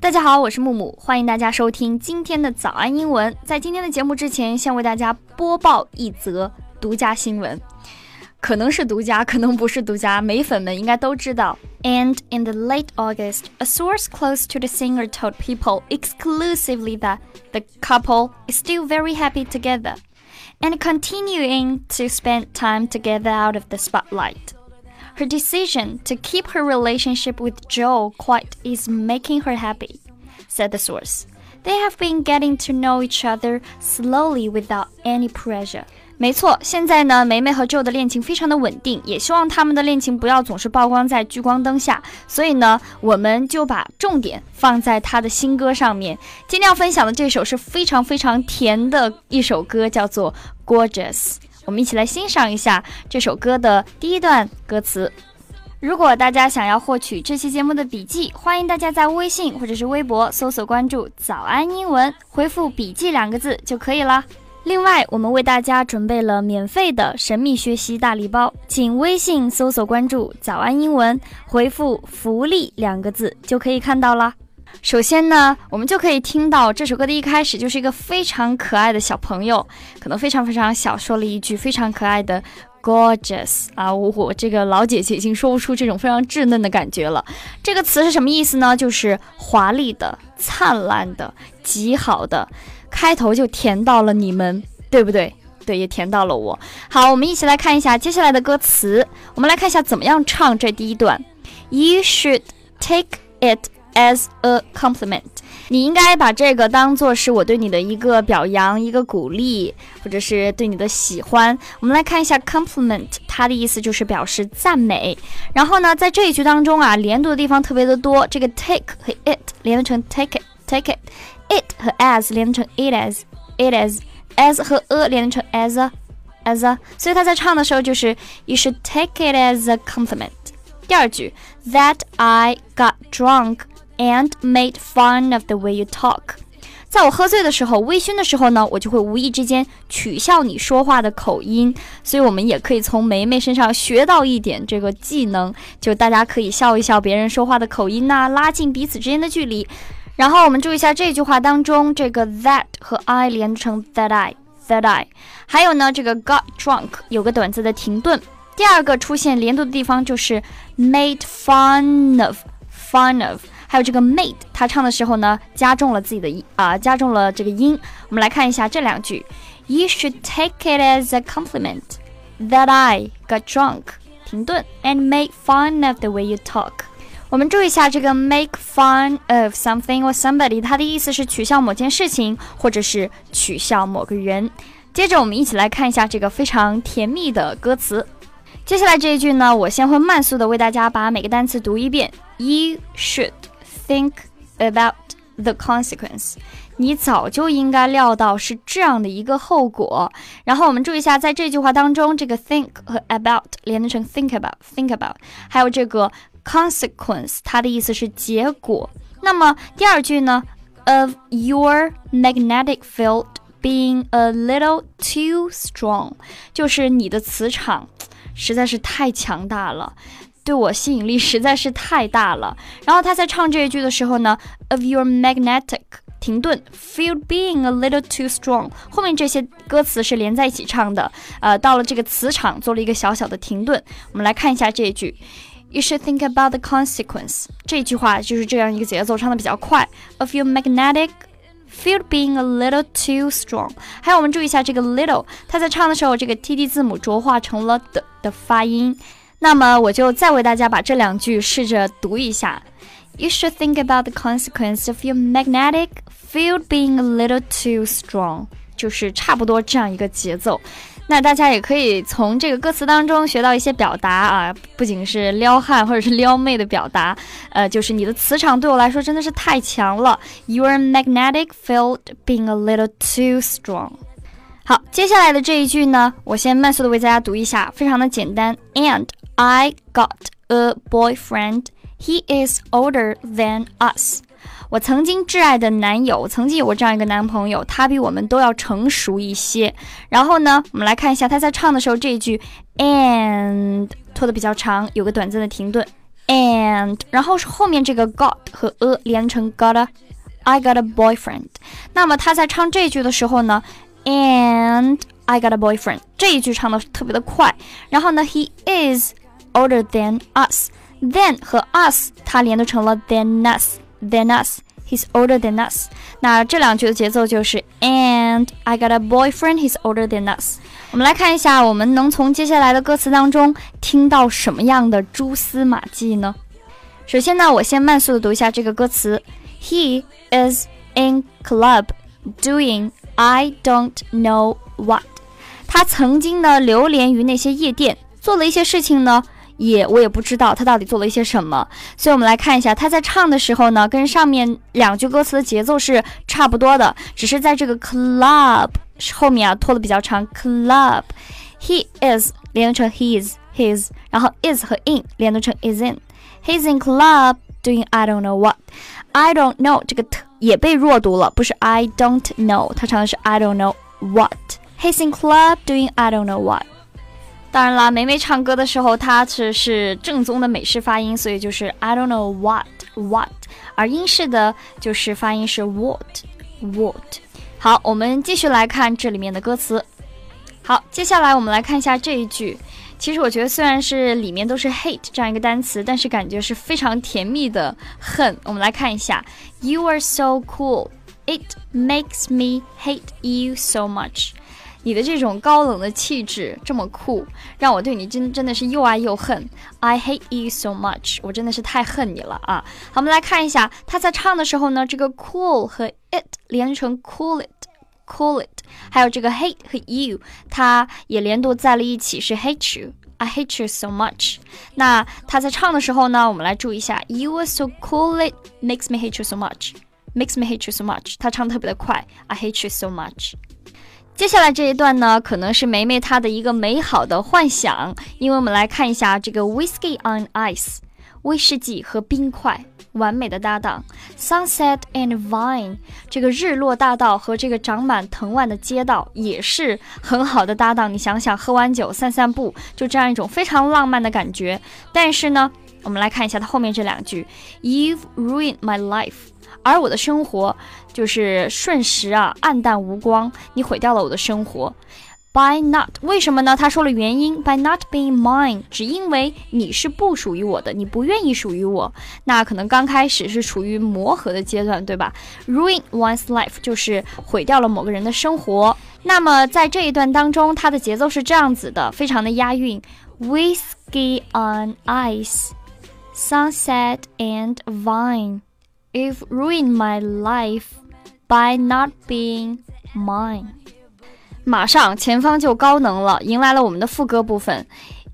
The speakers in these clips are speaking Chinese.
大家好，我是木木，欢迎大家收听今天的早安英文。在今天的节目之前，先为大家播报一则独家新闻，可能是独家，可能不是独家，美粉们应该都知道。And in the late August, a source close to the singer told people exclusively that the couple is still very happy together and continuing to spend time together out of the spotlight. Her decision to keep her relationship with Joel quiet is making her happy, said the source. They have been getting to know each other slowly without any pressure. 没错，现在呢，梅梅和 Joe 的恋情非常的稳定，也希望他们的恋情不要总是曝光在聚光灯下。所以呢，我们就把重点放在他的新歌上面。今天要分享的这首是非常非常甜的一首歌，叫做《Gorgeous》。 我们一起来欣赏一下这首歌的第一段歌词。如果大家想要获取这期节目的笔记，欢迎大家在微信或者是微博搜索关注“早安英文”，回复“笔记”两个字就可以了。另外，我们为大家准备了免费的神秘学习大礼包，请微信搜索关注“早安英文”，回复“福利”两个字就可以看到了。首先呢，我们就可以听到这首歌的一开始就是一个非常可爱的小朋友，可能非常非常小，说了一句非常可爱的 “gorgeous” 啊，我我这个老姐姐已经说不出这种非常稚嫩的感觉了。这个词是什么意思呢？就是华丽的、灿烂的、极好的。开头就甜到了你们，对不对？对，也甜到了我。好，我们一起来看一下接下来的歌词。我们来看一下怎么样唱这第一段。You should take it as a compliment。你应该把这个当做是我对你的一个表扬、一个鼓励，或者是对你的喜欢。我们来看一下 compliment，它的意思就是表示赞美。然后呢，在这一句当中啊，连读的地方特别的多。这个 take 和 it 连成 take it，take it。it 和 as 连成 it as，it as，as 和 a 连成 as a，as a，所以他在唱的时候就是 You should take it as a compliment。第二句 That I got drunk And made fun of the way you talk。在我喝醉的时候，微醺的时候呢，我就会无意之间取笑你说话的口音，所以我们也可以从梅梅身上学到一点这个技能，就大家可以笑一笑别人说话的口音呐、啊，拉近彼此之间的距离。然后我们注意一下这句话当中，这个 that 和 I 连成 that I that I，还有呢，这个 got drunk 有个短暂的停顿。第二个出现连读的地方就是 made fun of fun of，还有这个 made，他唱的时候呢，加重了自己的音啊，加重了这个音。我们来看一下这两句：You should take it as a compliment that I got drunk，停顿，and make fun of the way you talk。我们注意一下这个 make fun of something or somebody，它的意思是取笑某件事情，或者是取笑某个人。接着我们一起来看一下这个非常甜蜜的歌词。接下来这一句呢，我先会慢速的为大家把每个单词读一遍。You should think about the consequence。你早就应该料到是这样的一个后果。然后我们注意一下，在这句话当中，这个 think 和 about 连成 think about，think about，还有这个。consequence，它的意思是结果。那么第二句呢？Of your magnetic field being a little too strong，就是你的磁场实在是太强大了， 对我吸引力实在是太大了。然后他在唱这一句的时候呢，Of your magnetic 停顿，field being a little too strong，后面这些歌词是连在一起唱的。呃，到了这个磁场做了一个小小的停顿。我们来看一下这一句。You should think about the consequence。这句话就是这样一个节奏，唱的比较快。Of your magnetic field being a little too strong。还有我们注意一下这个 little，它在唱的时候，这个 T D 字母浊化成了的的发音。那么我就再为大家把这两句试着读一下。You should think about the consequence of your magnetic field being a little too strong。就是差不多这样一个节奏。那大家也可以从这个歌词当中学到一些表达啊，不仅是撩汉或者是撩妹的表达，呃，就是你的磁场对我来说真的是太强了。Your magnetic field being a little too strong。好，接下来的这一句呢，我先慢速的为大家读一下，非常的简单。And I got a boyfriend. He is older than us. 我曾经挚爱的男友，曾经有过这样一个男朋友，他比我们都要成熟一些。然后呢，我们来看一下他在唱的时候这一句，and 拖得比较长，有个短暂的停顿。And，然后是后面这个 got 和 a 连成 gotta，I got a boyfriend。那么他在唱这句的时候呢，and I got a boyfriend 这一句唱的特别的快。然后呢，he is older than us。Then 和 us 它连读成了 than us，than us。He's older than us。那这两句的节奏就是 And I got a boyfriend. He's older than us。我们来看一下，我们能从接下来的歌词当中听到什么样的蛛丝马迹呢？首先呢，我先慢速的读一下这个歌词：He is in club doing I don't know what。他曾经呢流连于那些夜店，做了一些事情呢。也我也不知道他到底做了一些什么，所以我们来看一下他在唱的时候呢，跟上面两句歌词的节奏是差不多的，只是在这个 club 后面啊拖的比较长。club，he is 连读成 his his，然后 is 和 in 连读成 is in。He's in club doing I don't know what。I don't know 这个 t 也被弱读了，不是 I don't know，他唱的是 I don't know what。He's in club doing I don't know what。 当然啦，梅梅唱歌的时候，她是是正宗的美式发音，所以就是 I don't know what what，而英式的就是发音是 what what。好，我们继续来看这里面的歌词。好，接下来我们来看一下这一句。其实我觉得虽然是里面都是 hate 这样一个单词，但是感觉是非常甜蜜的恨。我们来看一下，You are so cool, it makes me hate you so much。你的这种高冷的气质这么酷，让我对你真真的是又爱又恨。I hate you so much，我真的是太恨你了啊！好，我们来看一下他在唱的时候呢，这个 cool 和 it 连成 cool it，cool it，还有这个 hate 和 you，它也连读在了一起，是 hate you。I hate you so much。那他在唱的时候呢，我们来注意一下，You are so cool it makes me hate you so much，makes me hate you so much。他唱的特别的快，I hate you so much。 接下来这一段呢，可能是梅梅她的一个美好的幻想，因为我们来看一下这个 whiskey on ice，威士忌和冰块，完美的搭档；sunset and vine，这个日落大道和这个长满藤蔓的街道也是很好的搭档。你想想，喝完酒散散步，就这样一种非常浪漫的感觉。但是呢，我们来看一下它后面这两句：You've ruined my life。而我的生活就是瞬时啊，暗淡无光。你毁掉了我的生活，by not 为什么呢？他说了原因，by not being mine，只因为你是不属于我的，你不愿意属于我。那可能刚开始是处于磨合的阶段，对吧？Ruin one's life 就是毁掉了某个人的生活。那么在这一段当中，它的节奏是这样子的，非常的押韵：Whiskey on ice，sunset and vine。You've ruined my life by not being mine。马上前方就高能了，迎来了我们的副歌部分。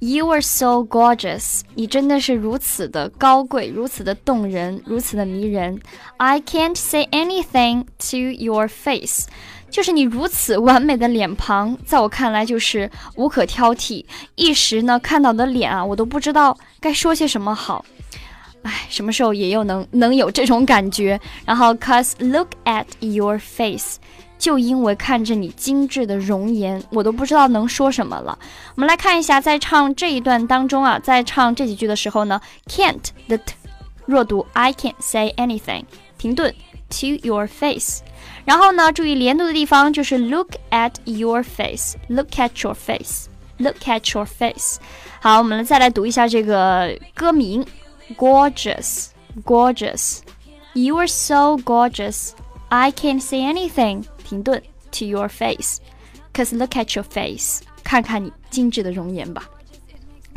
You are so gorgeous，你真的是如此的高贵，如此的动人，如此的迷人。I can't say anything to your face，就是你如此完美的脸庞，在我看来就是无可挑剔。一时呢，看到的脸啊，我都不知道该说些什么好。唉，什么时候也又能能有这种感觉？然后，cause look at your face，就因为看着你精致的容颜，我都不知道能说什么了。我们来看一下，在唱这一段当中啊，在唱这几句的时候呢，can't 的 t 弱读，I can't say anything，停顿，to your face。然后呢，注意连读的地方就是 look at your face，look at your face，look at your face。好，我们再来读一下这个歌名。gorgeous, gorgeous. You are so gorgeous. I can't say anything. 停顿 to your face. Cause look at your face. 看看你精致的容颜吧。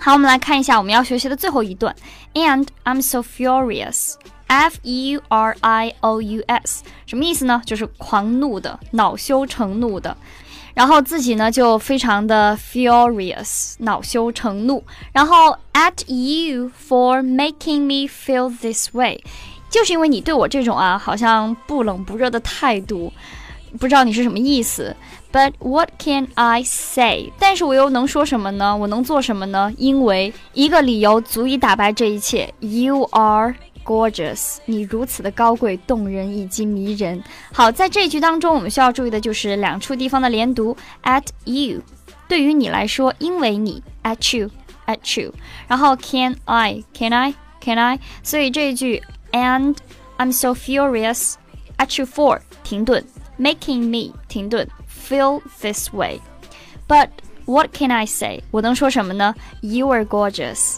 好，我们来看一下我们要学习的最后一段。And I'm so furious. F U R I O U S 什么意思呢？就是狂怒的、恼羞成怒的。然后自己呢就非常的 furious，恼羞成怒。然后 at you for making me feel this way，就是因为你对我这种啊，好像不冷不热的态度，不知道你是什么意思。But what can I say？但是我又能说什么呢？我能做什么呢？因为一个理由足以打败这一切。You are。Gorgeous，你如此的高贵、动人以及迷人。好，在这一句当中，我们需要注意的就是两处地方的连读。At you，对于你来说，因为你；at you， at you，然后 Can I Can I Can I，所以这一句 And I'm so furious at you for 停顿，making me 停顿，feel this way，but What can I say？我能说什么呢？You are gorgeous。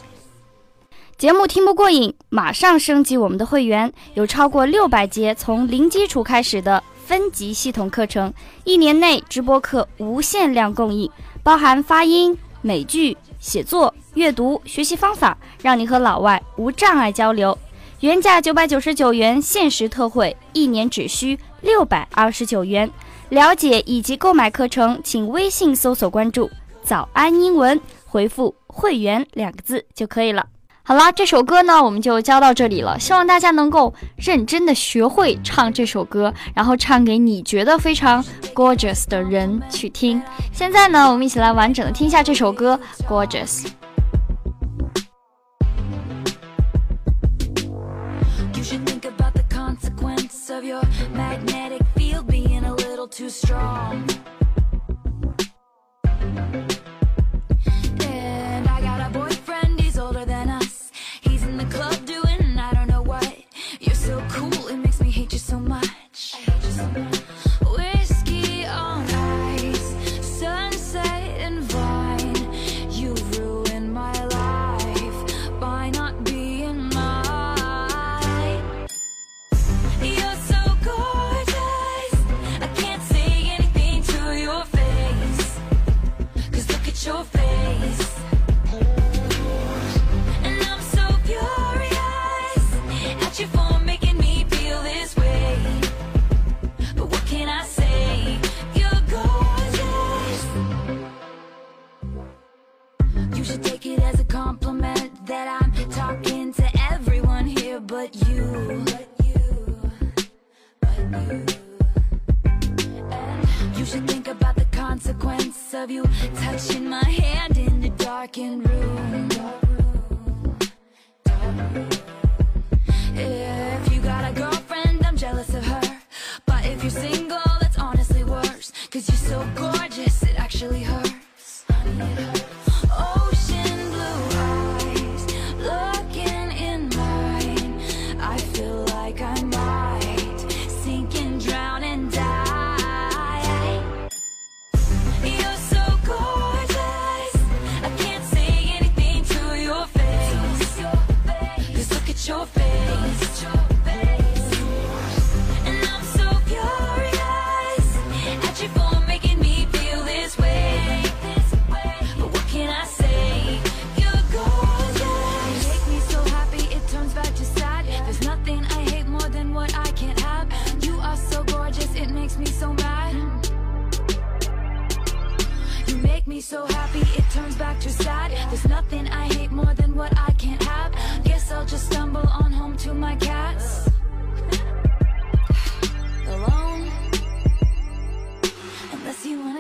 节目听不过瘾，马上升级我们的会员，有超过六百节从零基础开始的分级系统课程，一年内直播课无限量供应，包含发音、美剧、写作、阅读、学习方法，让你和老外无障碍交流。原价九百九十九元，限时特惠，一年只需六百二十九元。了解以及购买课程，请微信搜索关注。早安英文，回复“会员”两个字就可以了。好啦，这首歌呢，我们就教到这里了。希望大家能够认真的学会唱这首歌，然后唱给你觉得非常 gorgeous 的人去听。现在呢，我们一起来完整的听一下这首歌《Gorgeous》。you touching my hand in the darkened room.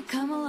wanna come on.